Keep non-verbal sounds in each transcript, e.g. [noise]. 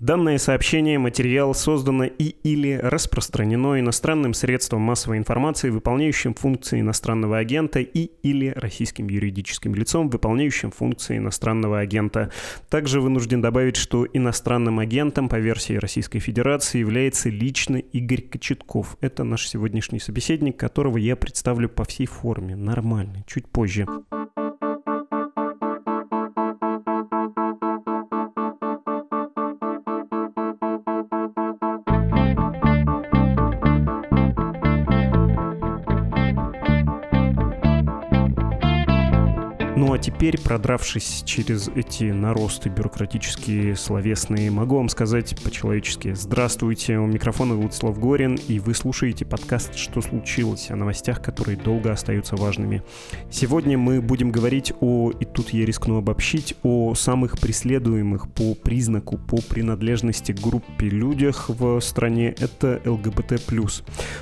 Данное сообщение, материал создано и или распространено иностранным средством массовой информации, выполняющим функции иностранного агента и или российским юридическим лицом, выполняющим функции иностранного агента. Также вынужден добавить, что иностранным агентом по версии Российской Федерации является лично Игорь Кочетков. Это наш сегодняшний собеседник, которого я представлю по всей форме, нормально, чуть позже. Теперь, продравшись через эти наросты бюрократические, словесные, могу вам сказать по-человечески «Здравствуйте, у микрофона Владислав Горин, и вы слушаете подкаст «Что случилось?» о новостях, которые долго остаются важными. Сегодня мы будем говорить о, и тут я рискну обобщить, о самых преследуемых по признаку, по принадлежности к группе людях в стране. Это ЛГБТ+.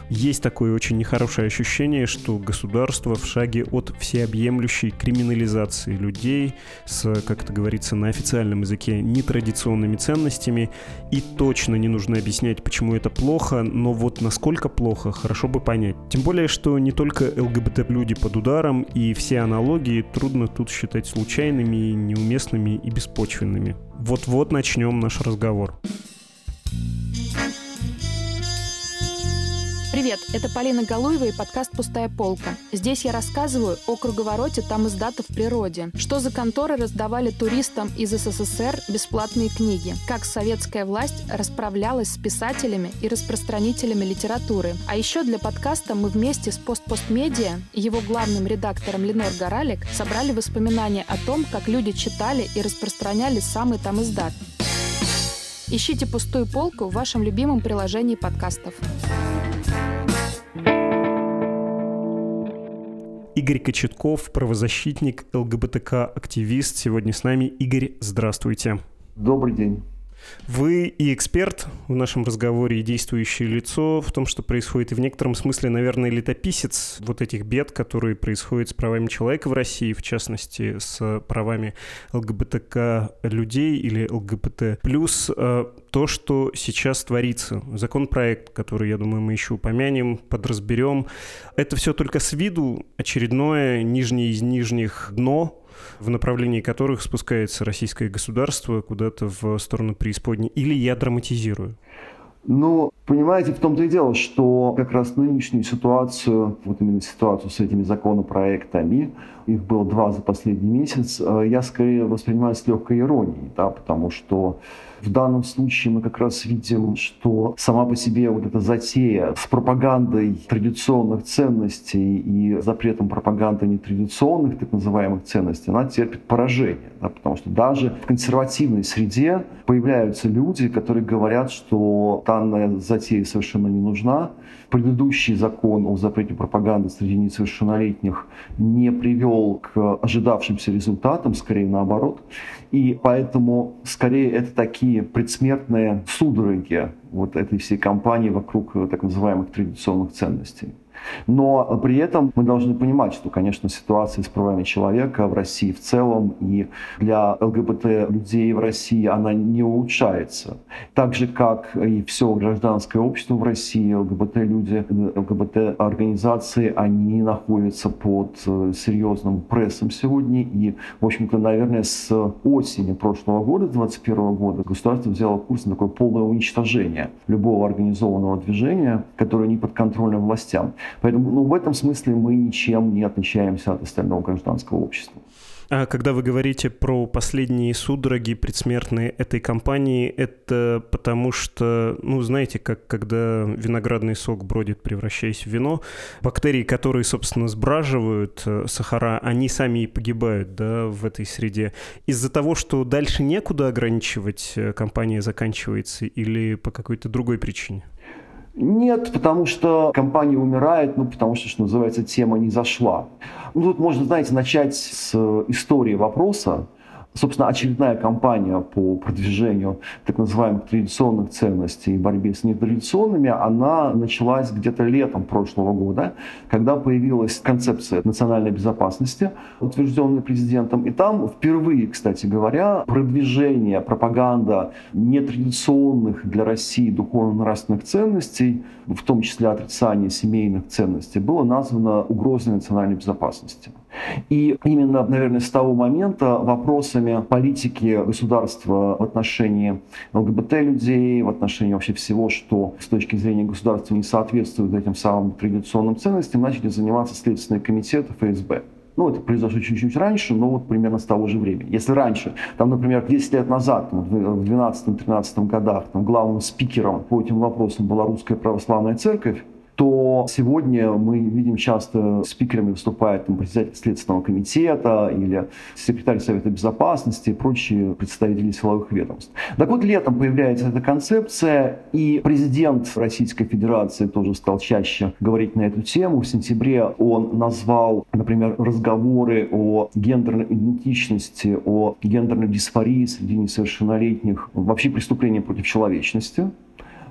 Есть такое очень нехорошее ощущение, что государство в шаге от всеобъемлющей криминализации социализации людей с, как это говорится на официальном языке, нетрадиционными ценностями. И точно не нужно объяснять, почему это плохо, но вот насколько плохо, хорошо бы понять. Тем более, что не только ЛГБТ-люди под ударом, и все аналогии трудно тут считать случайными, неуместными и беспочвенными. Вот-вот начнем наш разговор. Привет, это Полина Галуева и подкаст «Пустая полка». Здесь я рассказываю о круговороте там издата в природе, что за конторы раздавали туристам из СССР бесплатные книги, как советская власть расправлялась с писателями и распространителями литературы. А еще для подкаста мы вместе с «Постпостмедиа» и его главным редактором Ленор Горалик собрали воспоминания о том, как люди читали и распространяли самый там издат. Ищите пустую полку в вашем любимом приложении подкастов. Игорь Кочетков, правозащитник, ЛГБТК-активист. Сегодня с нами. Игорь, здравствуйте. Добрый день. Вы и эксперт в нашем разговоре, и действующее лицо в том, что происходит, и в некотором смысле, наверное, летописец вот этих бед, которые происходят с правами человека в России, в частности, с правами ЛГБТК людей или ЛГБТ. Плюс э, то, что сейчас творится. Законопроект, который, я думаю, мы еще упомянем, подразберем. Это все только с виду очередное нижнее из нижних дно, в направлении которых спускается российское государство куда-то в сторону преисподней? Или я драматизирую? Ну, понимаете, в том-то и дело, что как раз нынешнюю ситуацию, вот именно ситуацию с этими законопроектами, их было два за последний месяц, э, я скорее воспринимаю с легкой иронией, да, потому что в данном случае мы как раз видим, что сама по себе вот эта затея с пропагандой традиционных ценностей и запретом пропаганды нетрадиционных так называемых ценностей, она терпит поражение. Да, потому что даже в консервативной среде появляются люди, которые говорят, что данная затея совершенно не нужна, предыдущий закон о запрете пропаганды среди несовершеннолетних не привел к ожидавшимся результатам, скорее наоборот. И поэтому скорее это такие предсмертные судороги вот этой всей кампании вокруг так называемых традиционных ценностей. Но при этом мы должны понимать, что, конечно, ситуация с правами человека в России в целом и для ЛГБТ людей в России она не улучшается. Так же, как и все гражданское общество в России, ЛГБТ-люди, ЛГБТ-организации, они находятся под э, серьезным прессом сегодня. И, в общем-то, наверное, с осени прошлого года, 2021 года, государство взяло курс на такое полное уничтожение любого организованного движения, которое не подконтрольно властям. Поэтому ну, в этом смысле мы ничем не отличаемся от остального гражданского общества. А когда вы говорите про последние судороги предсмертные этой компании, это потому что, ну, знаете, как когда виноградный сок бродит, превращаясь в вино, бактерии, которые, собственно, сбраживают э, сахара, они сами и погибают, да, в этой среде. Из-за того, что дальше некуда ограничивать, э, компания заканчивается или по какой-то другой причине? Нет, потому что компания умирает, ну, потому что, что называется, тема не зашла. Ну, тут можно, знаете, начать с истории вопроса. Собственно, очередная кампания по продвижению так называемых традиционных ценностей и борьбе с нетрадиционными, она началась где-то летом прошлого года, когда появилась концепция национальной безопасности, утвержденная президентом. И там впервые, кстати говоря, продвижение, пропаганда нетрадиционных для России духовно-нравственных ценностей, в том числе отрицание семейных ценностей, было названо угрозой национальной безопасности. И именно, наверное, с того момента вопросами политики государства в отношении ЛГБТ-людей, в отношении вообще всего, что с точки зрения государства не соответствует этим самым традиционным ценностям, начали заниматься Следственные комитеты ФСБ. Ну, это произошло чуть-чуть раньше, но вот примерно с того же времени. Если раньше, там, например, 10 лет назад, в 12-13 годах, там, главным спикером по этим вопросам была Русская Православная Церковь, то сегодня мы видим часто спикерами выступает там, председатель Следственного комитета или секретарь Совета Безопасности и прочие представители силовых ведомств. Так вот, летом появляется эта концепция, и президент Российской Федерации тоже стал чаще говорить на эту тему. В сентябре он назвал, например, разговоры о гендерной идентичности, о гендерной дисфории среди несовершеннолетних, вообще преступления против человечности.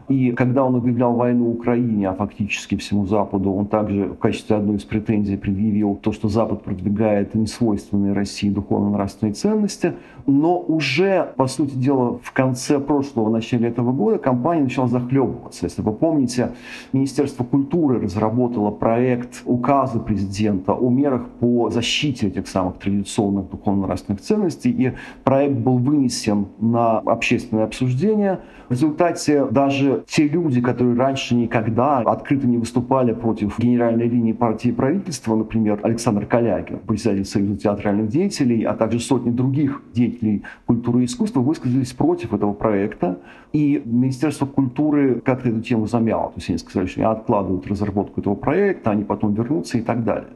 И когда он объявлял войну Украине, а фактически всему Западу, он также в качестве одной из претензий предъявил то, что Запад продвигает несвойственные России духовно-нравственные ценности. Но уже, по сути дела, в конце прошлого, начале этого года компания начала захлебываться. Если вы помните, Министерство культуры разработало проект указа президента о мерах по защите этих самых традиционных духовно-нравственных ценностей. И проект был вынесен на общественное обсуждение. В результате даже те люди, которые раньше никогда открыто не выступали против генеральной линии партии и правительства, например, Александр Калягин, председатель Союза театральных деятелей, а также сотни других деятелей культуры и искусства, высказались против этого проекта. И Министерство культуры как-то эту тему замяло. То есть они сказали, что они откладывают разработку этого проекта, они потом вернутся и так далее.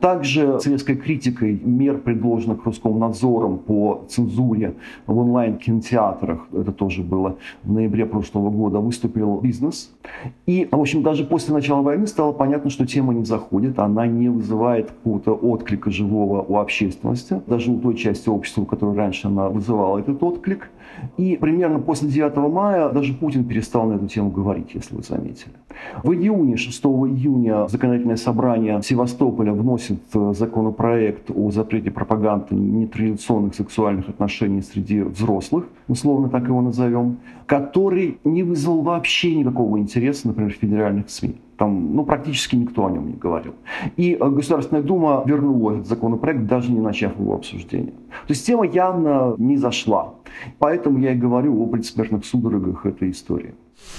Также с резкой критикой мер, предложенных Роскомнадзором по цензуре в онлайн-кинотеатрах, это тоже было в ноябре прошлого года, выступил бизнес. И, в общем, даже после начала войны стало понятно, что тема не заходит, она не вызывает какого-то отклика живого у общественности, даже у той части общества, у которой раньше она вызывала этот отклик. И примерно после 9 мая даже Путин перестал на эту тему говорить, если вы заметили. В июне, 6 июня, законодательное собрание Севастополя вносит э, законопроект о запрете пропаганды нетрадиционных сексуальных отношений среди взрослых, условно так его назовем, который не вызвал вообще никакого интереса, например, федеральных СМИ. Там, ну, практически никто о нем не говорил. И э, Государственная Дума вернула этот законопроект, даже не начав его обсуждение. То есть тема явно не зашла. Поэтому я и говорю о предсмертных судорогах этой истории.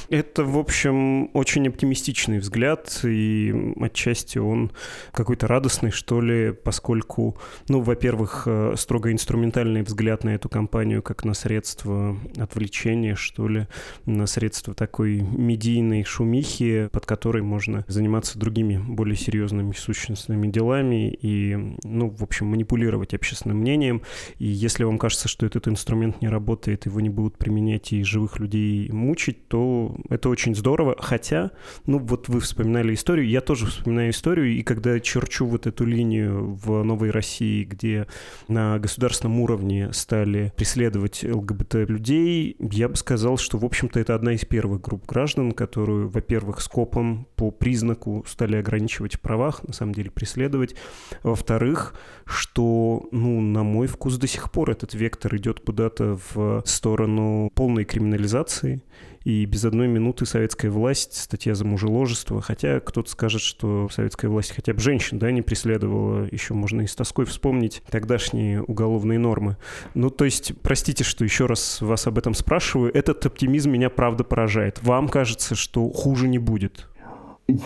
Это, в общем, очень оптимистичный взгляд, и отчасти он какой-то радостный, что ли, поскольку, ну, во-первых, э, строго инструментальный взгляд на эту компанию как на средство отвлечения, что ли, на средство такой медийной шумихи, под которой можно заниматься другими более серьезными сущностными делами и, ну, в общем, манипулировать общественным мнением. И если вам кажется, что этот инструмент не работает, его не будут применять и живых людей мучить, то это очень здорово. Хотя, ну вот вы вспоминали историю, я тоже вспоминаю историю, и когда черчу вот эту линию в Новой России, где на государственном уровне стали преследовать ЛГБТ-людей, я бы сказал, что, в общем-то, это одна из первых групп граждан, которую, во-первых, скопом по признаку стали ограничивать в правах, на самом деле преследовать. Во-вторых, что, ну, на мой вкус до сих пор этот вектор идет куда-то в сторону полной криминализации и без одной минуты советская власть, статья за мужеложество, хотя кто-то скажет, что советская власть хотя бы женщин, да, не преследовала, еще можно и с тоской вспомнить тогдашние уголовные нормы. Ну, то есть, простите, что еще раз вас об этом спрашиваю, этот оптимизм меня правда поражает. Вам кажется, что хуже не будет?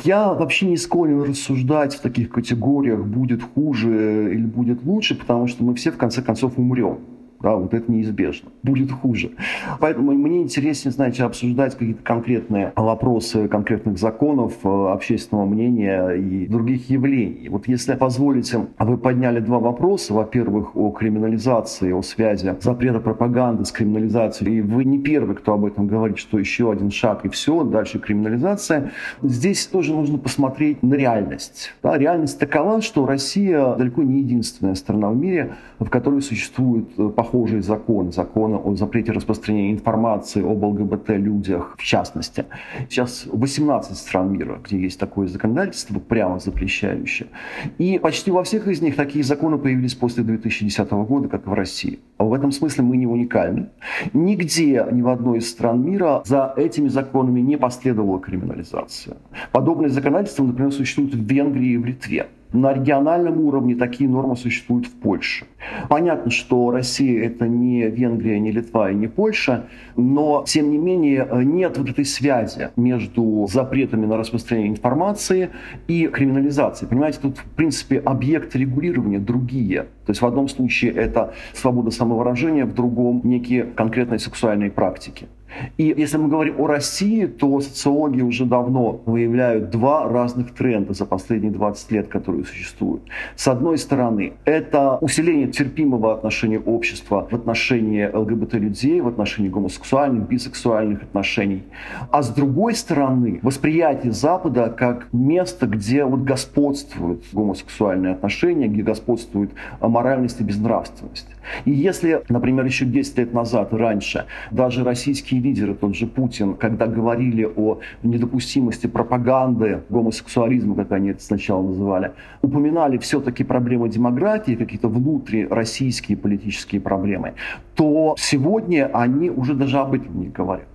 Я вообще не склонен рассуждать в таких категориях, будет хуже или будет лучше, потому что мы все в конце концов умрем. Да, вот это неизбежно. Будет хуже. Поэтому мне интереснее, знаете, обсуждать какие-то конкретные вопросы конкретных законов, э, общественного мнения и других явлений. Вот если позволите, вы подняли два вопроса. Во-первых, о криминализации, о связи запрета пропаганды с криминализацией. И вы не первый, кто об этом говорит, что еще один шаг и все, дальше криминализация. Здесь тоже нужно посмотреть на реальность. Да, реальность такова, что Россия далеко не единственная страна в мире, в которой существует похожие похожие законы, законы о запрете распространения информации об ЛГБТ-людях в частности. Сейчас 18 стран мира, где есть такое законодательство, прямо запрещающее. И почти во всех из них такие законы появились после 2010 года, как и в России. А в этом смысле мы не уникальны. Нигде, ни в одной из стран мира за этими законами не последовала криминализация. Подобные законодательства, например, существуют в Венгрии и в Литве. На региональном уровне такие нормы существуют в Польше. Понятно, что Россия это не Венгрия, не Литва и не Польша, но тем не менее нет вот этой связи между запретами на распространение информации и криминализацией. Понимаете, тут в принципе объекты регулирования другие. То есть в одном случае это свобода самовыражения, в другом некие конкретные сексуальные практики. И если мы говорим о России, то социологи уже давно выявляют два разных тренда за последние 20 лет, которые существуют. С одной стороны, это усиление терпимого отношения общества в отношении ЛГБТ-людей, в отношении гомосексуальных, бисексуальных отношений. А с другой стороны, восприятие Запада как место, где вот господствуют гомосексуальные отношения, где господствует моральность и безнравственность. И если, например, еще 10 лет назад, раньше, даже российские лидеры, тот же Путин, когда говорили о недопустимости пропаганды гомосексуализма, как они это сначала называли, упоминали все-таки проблемы демократии, какие-то внутрироссийские политические проблемы, то сегодня они уже даже об этом не говорят.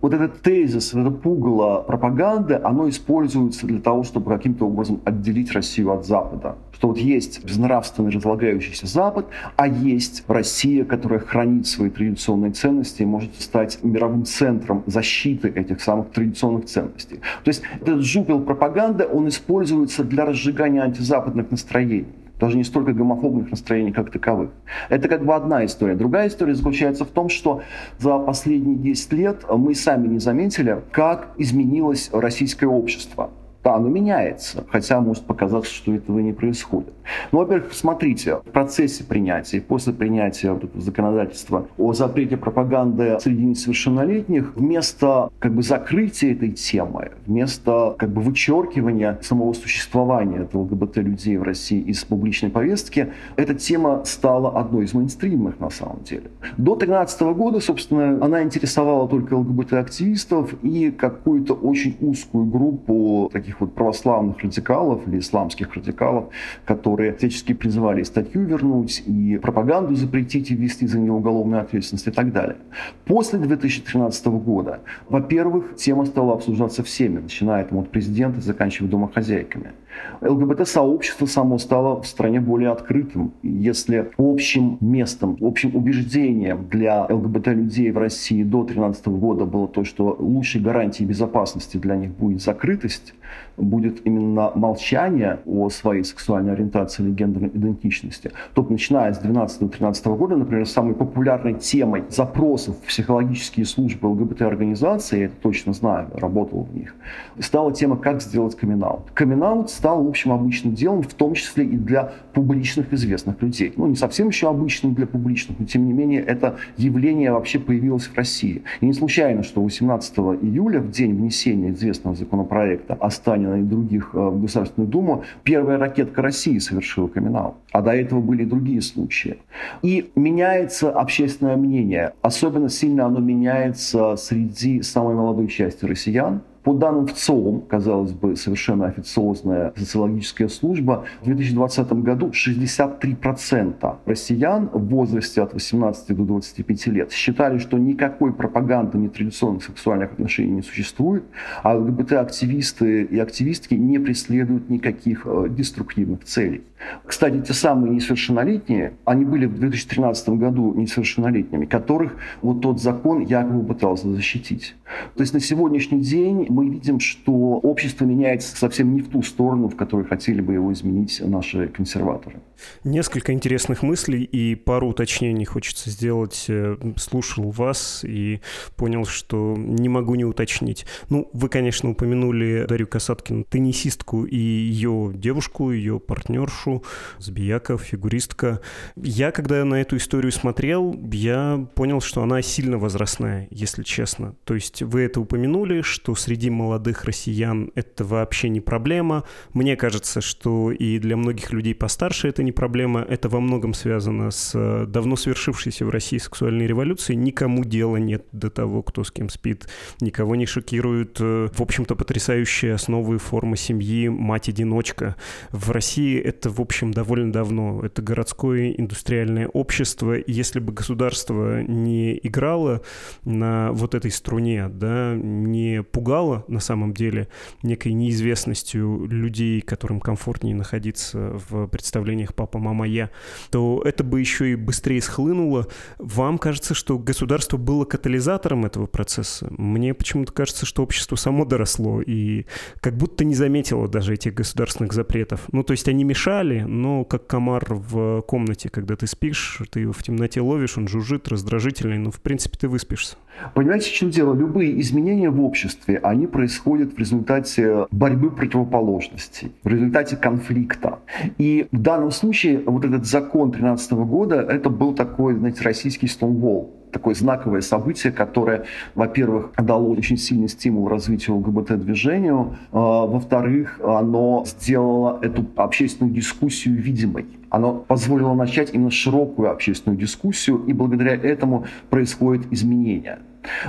Вот этот тезис, это пугало пропаганды, оно используется для того, чтобы каким-то образом отделить Россию от Запада. Что вот есть безнравственный разлагающийся Запад, а есть Россия, которая хранит свои традиционные ценности и может стать мировым центром защиты этих самых традиционных ценностей. То есть этот жупел пропаганды, он используется для разжигания антизападных настроений даже не столько гомофобных настроений как таковых. Это как бы одна история. Другая история заключается в том, что за последние 10 лет мы сами не заметили, как изменилось российское общество. Да, оно меняется, хотя может показаться, что этого не происходит. Ну, во-первых, смотрите, в процессе принятия, после принятия вот этого законодательства о запрете пропаганды среди несовершеннолетних, вместо как бы закрытия этой темы, вместо как бы вычеркивания самого существования этого ЛГБТ-людей в России из публичной повестки, эта тема стала одной из мейнстримных на самом деле. До 2013 года, собственно, она интересовала только ЛГБТ-активистов и какую-то очень узкую группу таких таких вот православных радикалов или исламских радикалов, которые всячески призывали статью вернуть, и пропаганду запретить и ввести за нее уголовную ответственность и так далее. После 2013 года, во-первых, тема стала обсуждаться всеми, начиная там, от президента, заканчивая домохозяйками. ЛГБТ-сообщество само стало в стране более открытым. Если общим местом, общим убеждением для ЛГБТ-людей в России до 2013 года было то, что лучшей гарантией безопасности для них будет закрытость, будет именно молчание о своей сексуальной ориентации или гендерной идентичности, то начиная с 2012-2013 года, например, самой популярной темой запросов в психологические службы ЛГБТ-организации, я это точно знаю, работал в них, стала тема «Как сделать камин-аут». камин стал общем обычным делом, в том числе и для публичных известных людей. Ну, не совсем еще обычным для публичных, но тем не менее это явление вообще появилось в России. И не случайно, что 18 июля, в день внесения известного законопроекта о Станина и других э, в Государственную Думу, первая ракетка России совершила камин А до этого были и другие случаи. И меняется общественное мнение. Особенно сильно оно меняется среди самой молодой части россиян, по данным ВЦИОМ, казалось бы, совершенно официозная социологическая служба, в 2020 году 63% россиян в возрасте от 18 до 25 лет считали, что никакой пропаганды нетрадиционных сексуальных отношений не существует, а ЛГБТ-активисты и активистки не преследуют никаких э, деструктивных целей. Кстати, те самые несовершеннолетние, они были в 2013 году несовершеннолетними, которых вот тот закон якобы пытался защитить. То есть на сегодняшний день мы видим, что общество меняется совсем не в ту сторону, в которой хотели бы его изменить наши консерваторы. Несколько интересных мыслей и пару уточнений хочется сделать. Э, слушал вас и понял, что не могу не уточнить. Ну, вы, конечно, упомянули Дарью Касаткину, теннисистку и ее девушку, ее партнершу, Збияка, фигуристка. Я, когда на эту историю смотрел, я понял, что она сильно возрастная, если честно. То есть вы это упомянули, что среди молодых россиян это вообще не проблема. Мне кажется, что и для многих людей постарше это не проблема. Это во многом связано с э, давно свершившейся в России сексуальной революцией. Никому дела нет до того, кто с кем спит. Никого не шокируют, э, в общем-то, потрясающие основы формы семьи мать-одиночка. В России это, в общем, довольно давно. Это городское индустриальное общество. И если бы государство не играло на вот этой струне, да, не пугало на самом деле некой неизвестностью людей, которым комфортнее находиться в представлениях «папа, мама, я», то это бы еще и быстрее схлынуло. Вам кажется, что государство было катализатором этого процесса? Мне почему-то кажется, что общество само доросло и как будто не заметило даже этих государственных запретов. Ну, то есть они мешали, но как комар в комнате, когда ты спишь, ты его в темноте ловишь, он жужжит, раздражительный, но в принципе ты выспишься. Понимаете, в чем дело? Любые изменения в обществе, они происходят в результате борьбы противоположностей, в результате конфликта. И в данном случае вот этот закон 2013 года, это был такой, знаете, российский Stonewall такое знаковое событие, которое, во-первых, дало очень сильный стимул развитию ЛГБТ-движению, а, во-вторых, оно сделало эту общественную дискуссию видимой. Оно позволило начать именно широкую общественную дискуссию, и благодаря этому происходят изменения.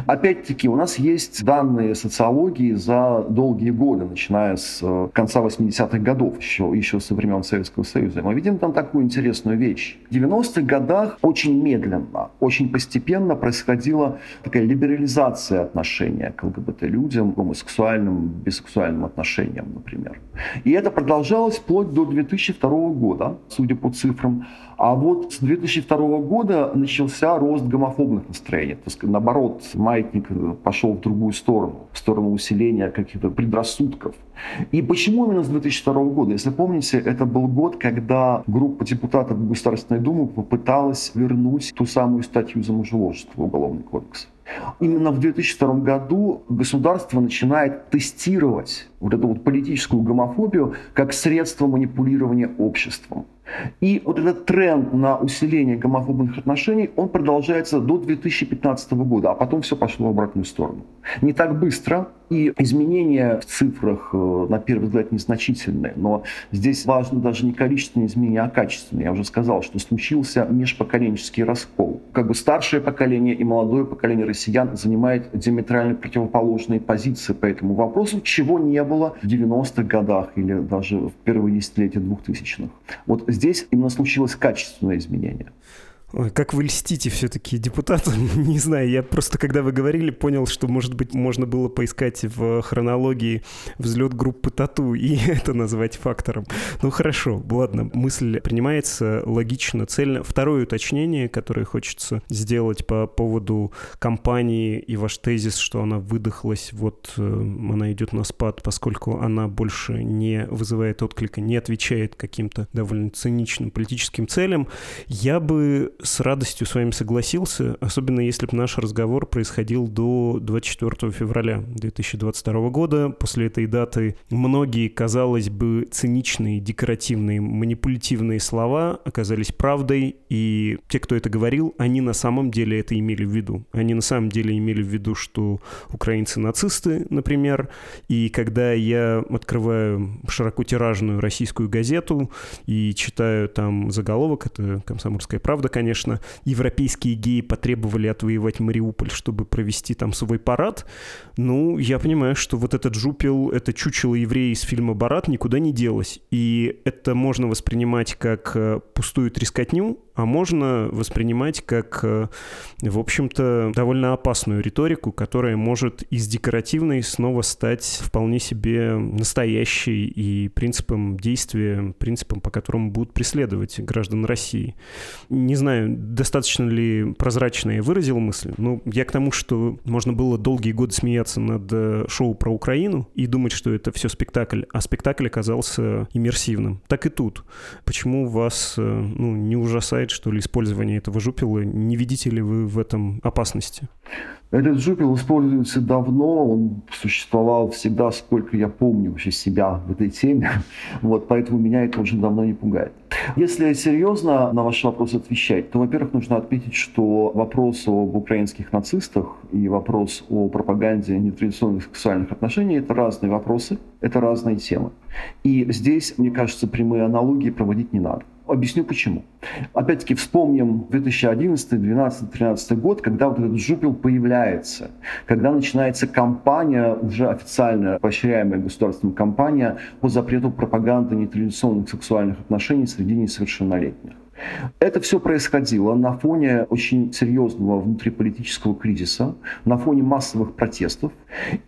Опять-таки, у нас есть данные социологии за долгие годы, начиная с э, конца 80-х годов, еще, еще со времен Советского Союза. Мы видим там такую интересную вещь. В 90-х годах очень медленно, очень постепенно происходила такая либерализация отношения к ЛГБТ-людям, гомосексуальным, бисексуальным отношениям, например. И это продолжалось вплоть до 2002 года, судя по цифрам. А вот с 2002 года начался рост гомофобных настроений. То есть, наоборот, маятник пошел в другую сторону, в сторону усиления каких-то предрассудков. И почему именно с 2002 года? Если помните, это был год, когда группа депутатов Государственной Думы попыталась вернуть ту самую статью за мужеложество в Уголовный кодекс. Именно в 2002 году государство начинает тестировать вот эту вот политическую гомофобию как средство манипулирования обществом. И вот этот тренд на усиление гомофобных отношений, он продолжается до 2015 года, а потом все пошло в обратную сторону. Не так быстро, и изменения в цифрах, э, на первый взгляд, незначительные, но здесь важно даже не количественные изменения, а качественные. Я уже сказал, что случился межпоколенческий раскол. Как бы старшее поколение и молодое поколение россиян занимает диаметрально противоположные позиции по этому вопросу, чего не было в 90-х годах или даже в первые десятилетия 2000-х. Вот здесь именно случилось качественное изменение. Как вы льстите все-таки депутатам, [laughs] не знаю, я просто, когда вы говорили, понял, что, может быть, можно было поискать в хронологии взлет группы Тату и [laughs] это назвать фактором. Ну хорошо, ладно, мысль принимается логично, цельно. Второе уточнение, которое хочется сделать по поводу компании и ваш тезис, что она выдохлась, вот э, она идет на спад, поскольку она больше не вызывает отклика, не отвечает каким-то довольно циничным политическим целям, я бы с радостью с вами согласился, особенно если бы наш разговор происходил до 24 февраля 2022 года. После этой даты многие, казалось бы, циничные, декоративные, манипулятивные слова оказались правдой, и те, кто это говорил, они на самом деле это имели в виду. Они на самом деле имели в виду, что украинцы нацисты, например, и когда я открываю широкотиражную российскую газету и читаю там заголовок, это «Комсомольская правда», конечно, конечно, европейские геи потребовали отвоевать Мариуполь, чтобы провести там свой парад, ну, я понимаю, что вот этот жупел, это чучело еврея из фильма «Барат» никуда не делось. И это можно воспринимать как э, пустую трескотню, а можно воспринимать как, э, в общем-то, довольно опасную риторику, которая может из декоративной снова стать вполне себе настоящей и принципом действия, принципом, по которому будут преследовать граждан России. Не знаю, достаточно ли прозрачно я выразил мысль, но я к тому, что можно было долгие годы смеяться над э, шоу про Украину и думать, что это все спектакль, а спектакль оказался иммерсивным. Так и тут. Почему вас э, ну, не ужасает угрожает, что ли, использование этого жупила? Не видите ли вы в этом опасности? Этот жупел используется давно, он существовал всегда, сколько я помню вообще себя в этой теме, [laughs] вот, поэтому меня это уже давно не пугает. Если серьезно на ваш вопрос отвечать, то, во-первых, нужно отметить, что вопрос об украинских нацистах и вопрос о пропаганде нетрадиционных сексуальных отношений – это разные вопросы, это разные темы. И здесь, мне кажется, прямые аналогии проводить не надо. Объясню почему. Опять-таки вспомним 2011, 2012, 2013 год, когда вот этот жупел появляется, когда начинается кампания, уже официальная, поощряемая государственная кампания по запрету пропаганды нетрадиционных сексуальных отношений среди несовершеннолетних. Это все происходило на фоне очень серьезного внутриполитического кризиса, на фоне массовых протестов.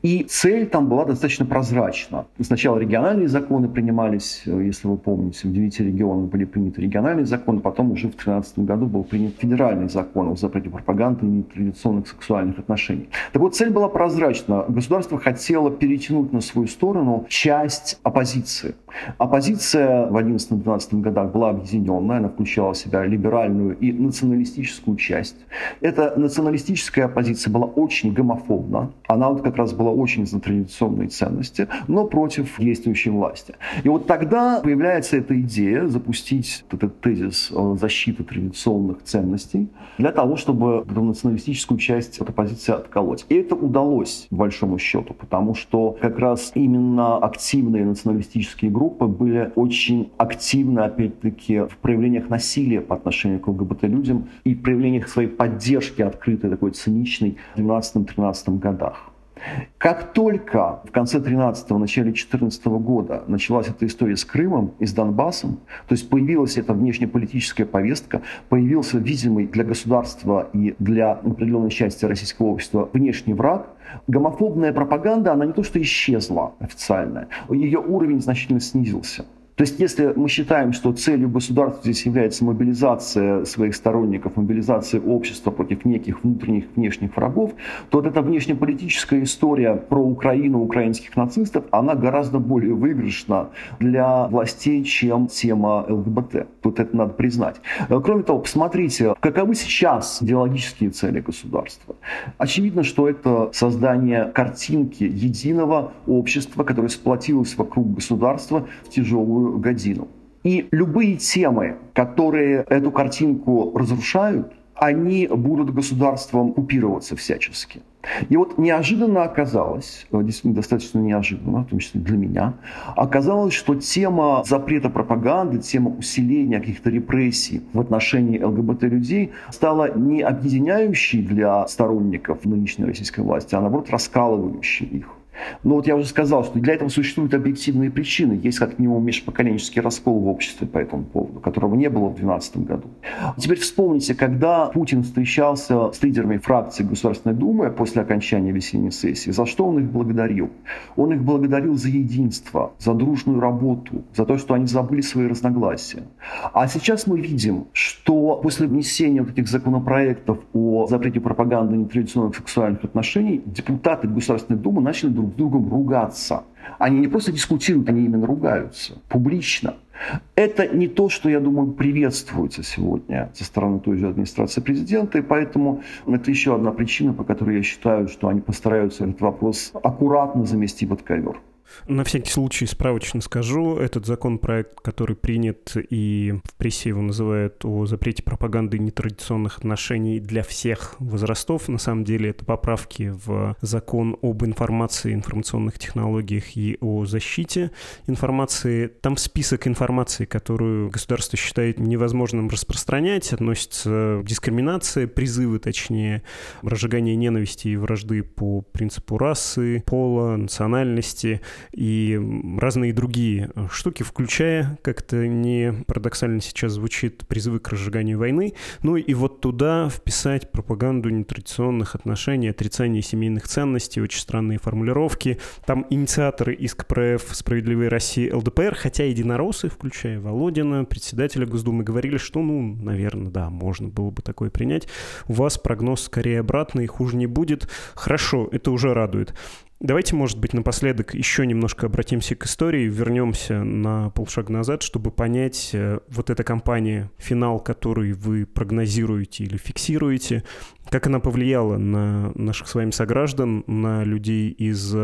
И цель там была достаточно прозрачна. Сначала региональные законы принимались, если вы помните, в девяти регионах были приняты региональные законы, потом уже в 2013 году был принят федеральный закон о запрете пропаганды и нетрадиционных сексуальных отношений. Так вот, цель была прозрачна. Государство хотело перетянуть на свою сторону часть оппозиции. Оппозиция в 11-12 годах была объединенная, она включала в себя либеральную и националистическую часть. Эта националистическая оппозиция была очень гомофобна, она вот как раз была очень за традиционные ценности, но против действующей власти. И вот тогда появляется эта идея запустить этот тезис защиты традиционных ценностей для того, чтобы эту националистическую часть от оппозиции отколоть. И это удалось, по большому счету, потому что как раз именно активные националистические группы были очень активны, опять-таки, в проявлениях насилия по отношению к ЛГБТ-людям и проявлениях своей поддержки открытой, такой циничной в 12-13 годах. Как только в конце 13-го, начале 14 года началась эта история с Крымом и с Донбассом, то есть появилась эта внешнеполитическая повестка, появился видимый для государства и для определенной части российского общества внешний враг, гомофобная пропаганда, она не то что исчезла официально, ее уровень значительно снизился. То есть если мы считаем, что целью государства здесь является мобилизация своих сторонников, мобилизация общества против неких внутренних, внешних врагов, то вот эта внешнеполитическая история про Украину, украинских нацистов, она гораздо более выигрышна для властей, чем тема ЛГБТ. Тут это надо признать. Кроме того, посмотрите, каковы сейчас идеологические цели государства. Очевидно, что это создание картинки единого общества, которое сплотилось вокруг государства в тяжелую годину. И любые темы, которые эту картинку разрушают, они будут государством купироваться всячески. И вот неожиданно оказалось, э, действительно достаточно неожиданно, в том числе для меня, оказалось, что тема запрета пропаганды, тема усиления каких-то репрессий в отношении ЛГБТ-людей стала не объединяющей для сторонников нынешней российской власти, а наоборот раскалывающей их. Но вот я уже сказал, что для этого существуют объективные причины. Есть как минимум межпоколенческий раскол в обществе по этому поводу, которого не было в 2012 году. Теперь вспомните, когда Путин встречался с лидерами фракции Государственной Думы после окончания весенней сессии, за что он их благодарил? Он их благодарил за единство, за дружную работу, за то, что они забыли свои разногласия. А сейчас мы видим, что после внесения вот этих законопроектов о запрете пропаганды нетрадиционных сексуальных отношений депутаты Государственной Думы начали друг друг с другом ругаться. Они не просто дискутируют, они именно ругаются публично. Это не то, что, я думаю, приветствуется сегодня со стороны той же администрации президента, и поэтому это еще одна причина, по которой я считаю, что они постараются этот вопрос аккуратно замести под ковер. На всякий случай справочно скажу, этот законопроект, который принят и в прессе его называют о запрете пропаганды нетрадиционных отношений для всех возрастов, на самом деле это поправки в закон об информации, информационных технологиях и о защите информации. Там список информации, которую государство считает невозможным распространять, относится дискриминация, призывы, точнее, разжигание ненависти и вражды по принципу расы, пола, национальности – и разные другие штуки, включая, как-то не парадоксально сейчас звучит, призывы к разжиганию войны, ну и вот туда вписать пропаганду нетрадиционных отношений, отрицание семейных ценностей, очень странные формулировки. Там инициаторы иск ПРФ «Справедливой России» ЛДПР, хотя единороссы, включая Володина, председателя Госдумы, говорили, что, ну, наверное, да, можно было бы такое принять. У вас прогноз скорее обратный, хуже не будет. Хорошо, это уже радует. Давайте, может быть, напоследок еще немножко обратимся к истории, вернемся на полшага назад, чтобы понять э, вот эта кампания, финал, который вы прогнозируете или фиксируете, как она повлияла на наших с вами сограждан, на людей из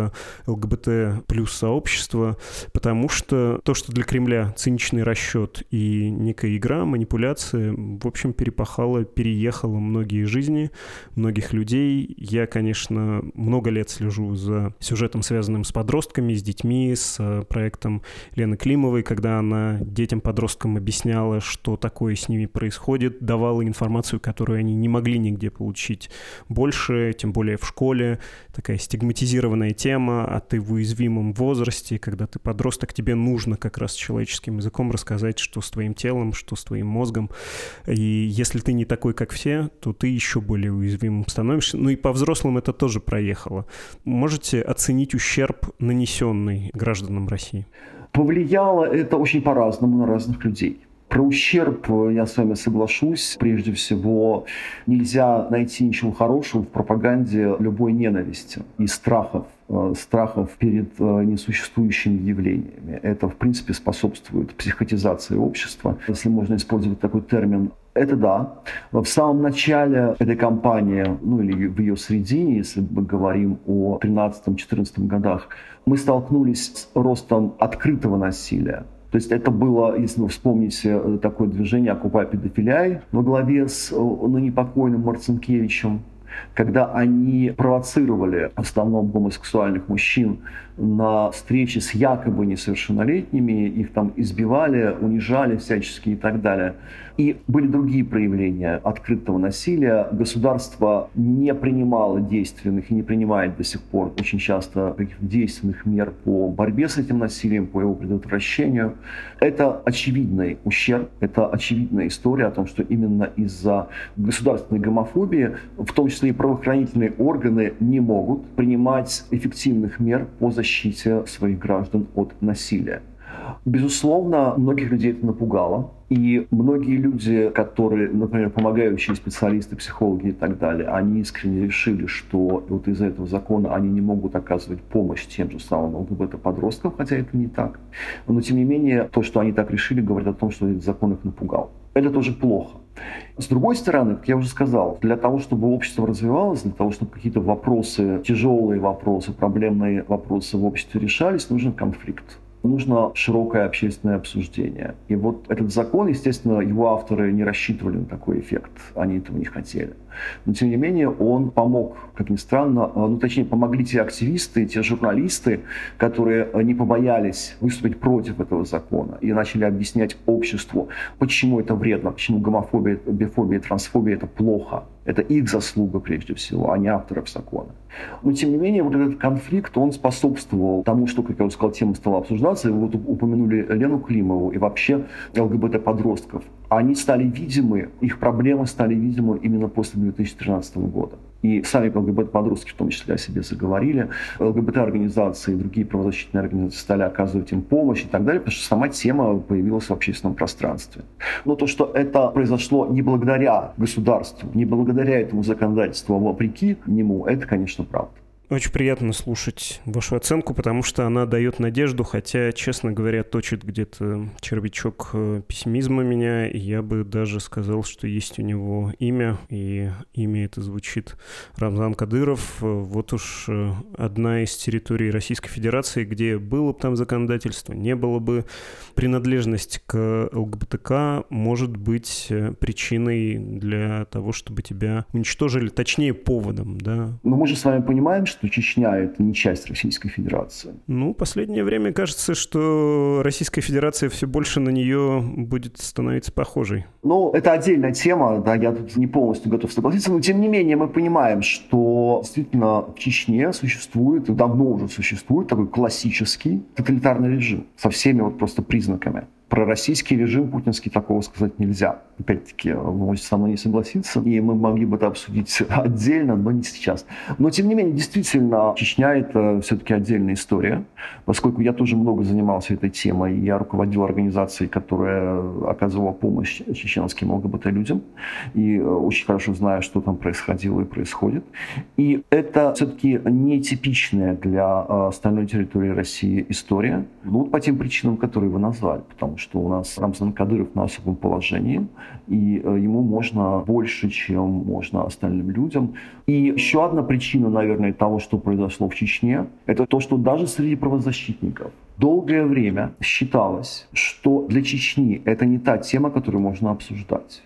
ЛГБТ плюс сообщества, потому что то, что для Кремля циничный расчет и некая игра, манипуляция, в общем, перепахала, переехала многие жизни, многих людей. Я, конечно, много лет слежу за сюжетом, связанным с подростками, с детьми, с э, проектом Лены Климовой, когда она детям-подросткам объясняла, что такое с ними происходит, давала информацию, которую они не могли нигде получить больше, тем более в школе. Такая стигматизированная тема, а ты в уязвимом возрасте, когда ты подросток, тебе нужно как раз человеческим языком рассказать, что с твоим телом, что с твоим мозгом. И если ты не такой, как все, то ты еще более уязвимым становишься. Ну и по взрослым это тоже проехало. Можете оценить ущерб, нанесенный гражданам России? Повлияло это очень по-разному на разных людей. Про ущерб я с вами соглашусь. Прежде всего, нельзя найти ничего хорошего в пропаганде любой ненависти и страхов э, страхов перед э, несуществующими явлениями. Это, в принципе, способствует психотизации общества, если можно использовать такой термин. Это да. В самом начале этой кампании, ну или в ее середине, если мы говорим о 13-14 годах, мы столкнулись с ростом открытого насилия. То есть это было, если вы вспомните, э, такое движение «Окупай педофиляй» во главе с ныне э, покойным Марцинкевичем, когда они провоцировали в основном гомосексуальных мужчин на встречи с якобы несовершеннолетними, их там избивали, унижали всячески и так далее. И были другие проявления открытого насилия. Государство не принимало действенных и не принимает до сих пор очень часто каких-то действенных мер по борьбе с этим насилием, по его предотвращению. Это очевидный ущерб, это очевидная история о том, что именно из-за государственной гомофобии, в том числе и правоохранительные органы, не могут принимать эффективных мер по защите своих граждан от насилия. Безусловно, многих людей это напугало. И многие люди, которые, например, помогающие специалисты, психологи и так далее, они искренне решили, что вот из-за этого закона они не могут оказывать помощь тем же самым ЛГБТ-подросткам, хотя это не так. Но, тем не менее, то, что они так решили, говорит о том, что этот закон их напугал. Это тоже плохо. С другой стороны, как я уже сказал, для того, чтобы общество развивалось, для того, чтобы какие-то вопросы, тяжелые вопросы, проблемные вопросы в обществе решались, нужен конфликт нужно широкое общественное обсуждение. И вот этот закон, естественно, его авторы не рассчитывали на такой эффект, они этого не хотели. Но, тем не менее, он помог, как ни странно, ну, точнее, помогли те активисты, те журналисты, которые не побоялись выступить против этого закона и начали объяснять обществу, почему это вредно, почему гомофобия, бифобия, трансфобия – это плохо. Это их заслуга прежде всего, а не авторов закона. Но, тем не менее, вот этот конфликт, он способствовал тому, что, как я уже сказал, тема стала обсуждаться. И вот упомянули Лену Климову и вообще ЛГБТ-подростков они стали видимы, их проблемы стали видимы именно после 2013 года. И сами ЛГБТ-подростки в том числе о себе заговорили. ЛГБТ-организации и другие правозащитные организации стали оказывать им помощь и так далее, потому что сама тема появилась в общественном пространстве. Но то, что это произошло не благодаря государству, не благодаря этому законодательству, а вопреки нему, это, конечно, правда. Очень приятно слушать вашу оценку, потому что она дает надежду, хотя, честно говоря, точит где-то червячок э, пессимизма меня, и я бы даже сказал, что есть у него имя, и имя это звучит Рамзан Кадыров. Вот уж э, одна из территорий Российской Федерации, где было бы там законодательство, не было бы принадлежность к ЛГБТК, может быть э, причиной для того, чтобы тебя уничтожили, точнее поводом, да? Но мы же с вами понимаем, что что Чечня — это не часть Российской Федерации? Ну, последнее время кажется, что Российская Федерация все больше на нее будет становиться похожей. Ну, это отдельная тема, да, я тут не полностью готов согласиться, но тем не менее мы понимаем, что действительно в Чечне существует, давно уже существует такой классический тоталитарный режим со всеми вот просто признаками. Про российский режим путинский такого сказать нельзя. Опять-таки, вы можете со мной не согласиться, и мы могли бы это обсудить [laughs] отдельно, но не сейчас. Но, тем не менее, действительно, Чечня – это все-таки отдельная история, поскольку я тоже много занимался этой темой. Я руководил организацией, которая оказывала помощь чеченским ЛГБТ-людям, и э, очень хорошо знаю, что там происходило и происходит. И это все-таки нетипичная для э, остальной территории России история, ну, вот по тем причинам, которые вы назвали, потому что у нас Рамзан Кадыров на особом положении, и э, ему можно больше, чем можно остальным людям. И еще одна причина, наверное, того, что произошло в Чечне, это то, что даже среди правозащитников долгое время считалось, что для Чечни это не та тема, которую можно обсуждать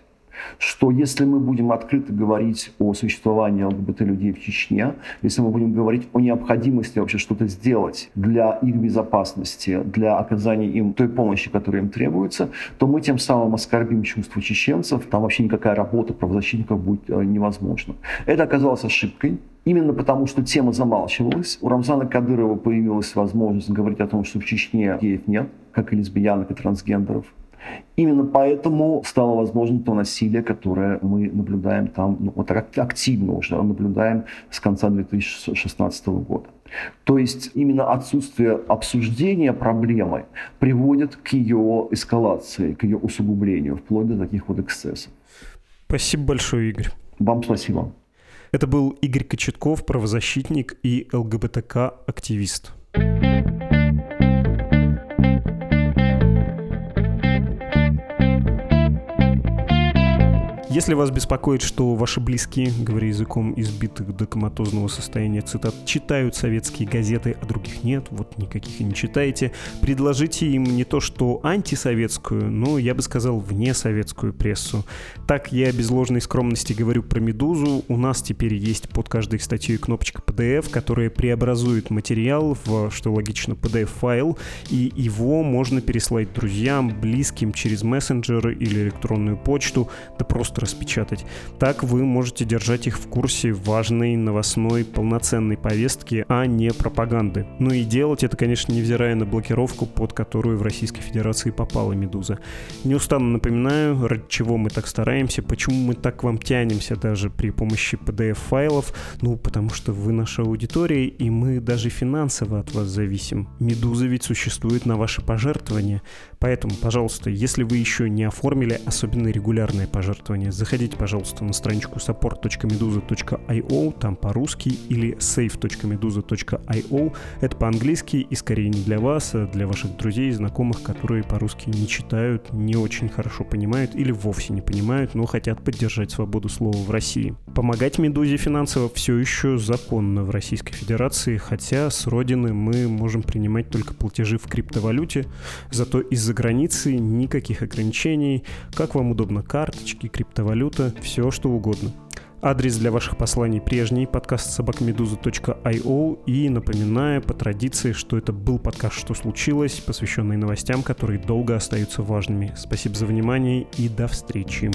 что если мы будем открыто говорить о существовании ЛГБТ-людей в Чечне, если мы будем говорить о необходимости вообще что-то сделать для их безопасности, для оказания им той помощи, которая им требуется, то мы тем самым оскорбим чувства чеченцев, там вообще никакая работа правозащитников будет э, невозможна. Это оказалось ошибкой, Именно потому, что тема замалчивалась, у Рамзана Кадырова появилась возможность говорить о том, что в Чечне геев нет, как и лесбиянок и трансгендеров. Именно поэтому стало возможно то насилие, которое мы наблюдаем там, ну, вот активно уже наблюдаем с конца 2016 года. То есть именно отсутствие обсуждения проблемы приводит к ее эскалации, к ее усугублению, вплоть до таких вот эксцессов. Спасибо большое, Игорь. Вам спасибо. Это был Игорь Кочетков, правозащитник и ЛГБТК-активист. Если вас беспокоит, что ваши близкие, говоря языком избитых до коматозного состояния цитат, читают советские газеты, а других нет, вот никаких и не читаете, предложите им не то что антисоветскую, но, я бы сказал, вне советскую прессу. Так я без ложной скромности говорю про «Медузу». У нас теперь есть под каждой статьей кнопочка PDF, которая преобразует материал в, что логично, PDF-файл, и его можно переслать друзьям, близким через мессенджеры или электронную почту, да просто распечатать. Так вы можете держать их в курсе важной новостной полноценной повестки, а не пропаганды. Ну и делать это, конечно, невзирая на блокировку, под которую в Российской Федерации попала «Медуза». Не устану напоминаю, ради чего мы так стараемся, почему мы так к вам тянемся даже при помощи PDF-файлов. Ну, потому что вы наша аудитория, и мы даже финансово от вас зависим. «Медуза» ведь существует на ваши пожертвования. Поэтому, пожалуйста, если вы еще не оформили особенно регулярное пожертвование, заходите, пожалуйста, на страничку support.meduza.io, там по-русски, или save.meduza.io. Это по-английски и скорее не для вас, а для ваших друзей и знакомых, которые по-русски не читают, не очень хорошо понимают или вовсе не понимают, но хотят поддержать свободу слова в России. Помогать Медузе финансово все еще законно в Российской Федерации, хотя с родины мы можем принимать только платежи в криптовалюте, зато из-за границы никаких ограничений, как вам удобно, карточки, криптовалюта, все что угодно. Адрес для ваших посланий прежний, подкаст собакамедуза.io и напоминаю по традиции, что это был подкаст «Что случилось?», посвященный новостям, которые долго остаются важными. Спасибо за внимание и до встречи.